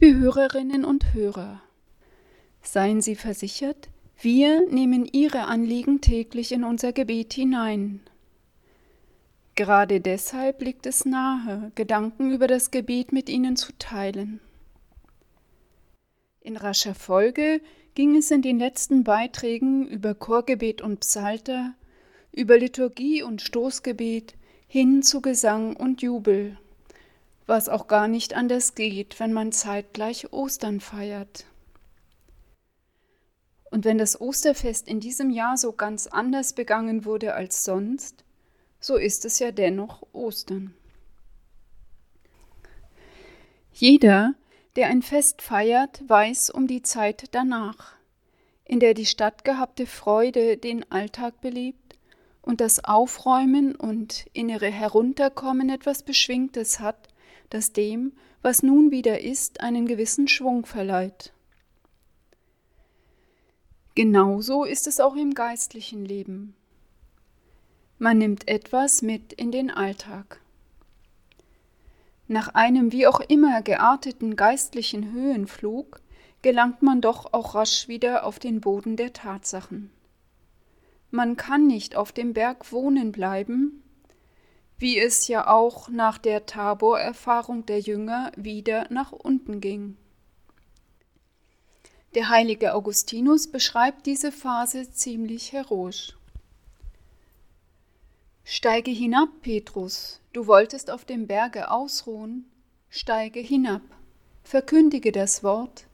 Liebe Hörerinnen und Hörer, seien Sie versichert, wir nehmen Ihre Anliegen täglich in unser Gebet hinein. Gerade deshalb liegt es nahe, Gedanken über das Gebet mit Ihnen zu teilen. In rascher Folge ging es in den letzten Beiträgen über Chorgebet und Psalter, über Liturgie und Stoßgebet hin zu Gesang und Jubel, was auch gar nicht anders geht, wenn man zeitgleich Ostern feiert. Und wenn das Osterfest in diesem Jahr so ganz anders begangen wurde als sonst, so ist es ja dennoch Ostern. Jeder, der ein Fest feiert, weiß um die Zeit danach, in der die stattgehabte Freude den Alltag belebt und das Aufräumen und innere Herunterkommen etwas Beschwingtes hat, das dem, was nun wieder ist, einen gewissen Schwung verleiht. Genauso ist es auch im geistlichen Leben. Man nimmt etwas mit in den Alltag. Nach einem wie auch immer gearteten geistlichen Höhenflug gelangt man doch auch rasch wieder auf den Boden der Tatsachen. Man kann nicht auf dem Berg wohnen bleiben, wie es ja auch nach der Tabor-Erfahrung der Jünger wieder nach unten ging. Der heilige Augustinus beschreibt diese Phase ziemlich heroisch. Steige hinab, Petrus, du wolltest auf dem Berge ausruhen, steige hinab, verkündige das Wort,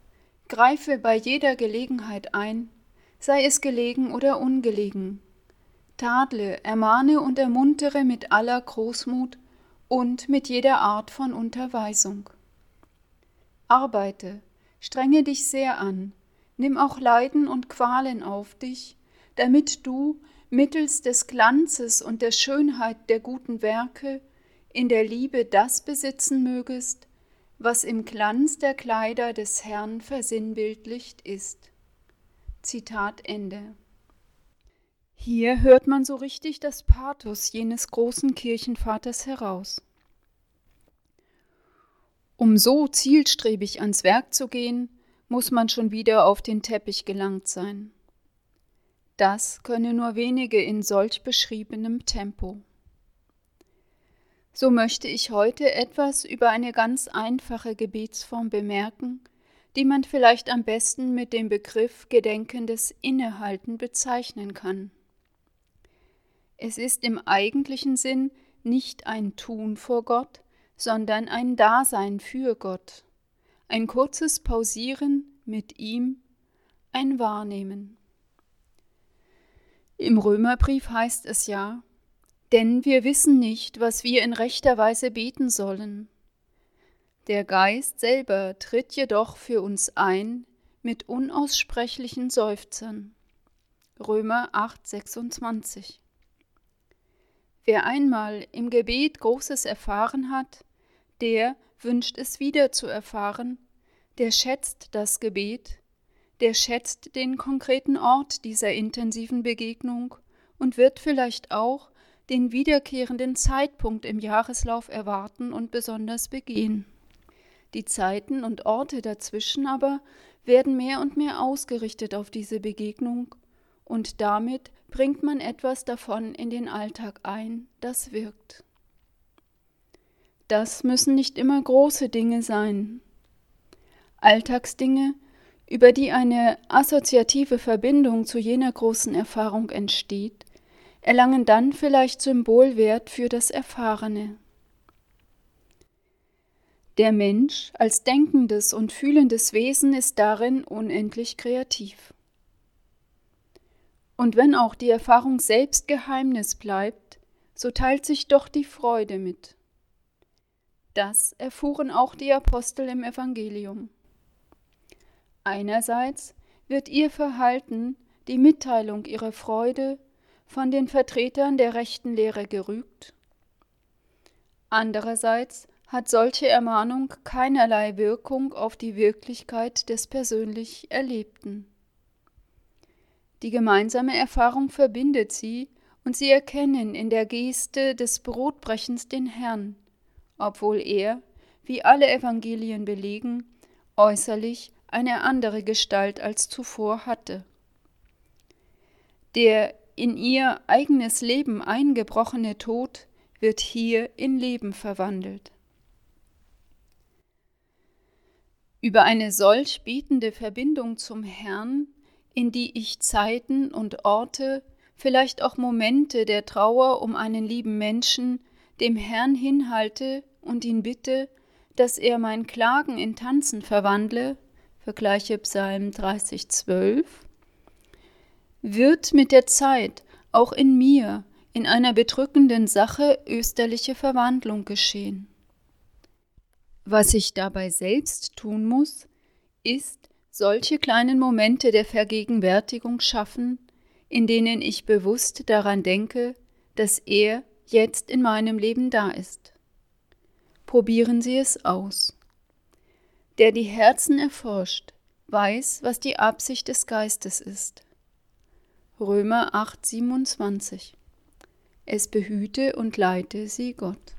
greife bei jeder Gelegenheit ein, sei es gelegen oder ungelegen, tadle, ermahne und ermuntere mit aller Großmut und mit jeder Art von Unterweisung. Arbeite, strenge dich sehr an, nimm auch Leiden und Qualen auf dich, damit du mittels des Glanzes und der Schönheit der guten Werke in der Liebe das besitzen mögest, was im Glanz der Kleider des Herrn versinnbildlicht ist. Zitat Ende. Hier hört man so richtig das Pathos jenes großen Kirchenvaters heraus. Um so zielstrebig ans Werk zu gehen, muss man schon wieder auf den Teppich gelangt sein. Das könne nur wenige in solch beschriebenem Tempo. So möchte ich heute etwas über eine ganz einfache Gebetsform bemerken, die man vielleicht am besten mit dem Begriff Gedenkendes Innehalten bezeichnen kann. Es ist im eigentlichen Sinn nicht ein Tun vor Gott, sondern ein Dasein für Gott, ein kurzes Pausieren mit ihm, ein Wahrnehmen. Im Römerbrief heißt es ja, denn wir wissen nicht, was wir in rechter Weise beten sollen. Der Geist selber tritt jedoch für uns ein mit unaussprechlichen Seufzern. Römer 8, 26. Wer einmal im Gebet Großes erfahren hat, der wünscht es wieder zu erfahren, der schätzt das Gebet, der schätzt den konkreten Ort dieser intensiven Begegnung und wird vielleicht auch den wiederkehrenden Zeitpunkt im Jahreslauf erwarten und besonders begehen. Die Zeiten und Orte dazwischen aber werden mehr und mehr ausgerichtet auf diese Begegnung, und damit bringt man etwas davon in den Alltag ein, das wirkt. Das müssen nicht immer große Dinge sein. Alltagsdinge, über die eine assoziative Verbindung zu jener großen Erfahrung entsteht, erlangen dann vielleicht Symbolwert für das Erfahrene. Der Mensch als denkendes und fühlendes Wesen ist darin unendlich kreativ. Und wenn auch die Erfahrung selbst Geheimnis bleibt, so teilt sich doch die Freude mit. Das erfuhren auch die Apostel im Evangelium. Einerseits wird ihr Verhalten, die Mitteilung ihrer Freude, von den Vertretern der rechten Lehre gerügt. Andererseits hat solche Ermahnung keinerlei Wirkung auf die Wirklichkeit des persönlich Erlebten. Die gemeinsame Erfahrung verbindet sie, und sie erkennen in der Geste des Brotbrechens den Herrn, obwohl er, wie alle Evangelien belegen, äußerlich eine andere Gestalt als zuvor hatte. Der in ihr eigenes Leben eingebrochene Tod wird hier in Leben verwandelt. Über eine solch bietende Verbindung zum Herrn, in die ich Zeiten und Orte, vielleicht auch Momente der Trauer um einen lieben Menschen, dem Herrn hinhalte und ihn bitte, dass er mein Klagen in Tanzen verwandle, vergleiche Psalm 30, 12, wird mit der Zeit auch in mir in einer bedrückenden Sache österliche Verwandlung geschehen. Was ich dabei selbst tun muss, ist solche kleinen Momente der Vergegenwärtigung schaffen, in denen ich bewusst daran denke, dass er jetzt in meinem Leben da ist. Probieren Sie es aus. Der die Herzen erforscht, weiß, was die Absicht des Geistes ist. Römer 8, 27. Es behüte und leite sie Gott.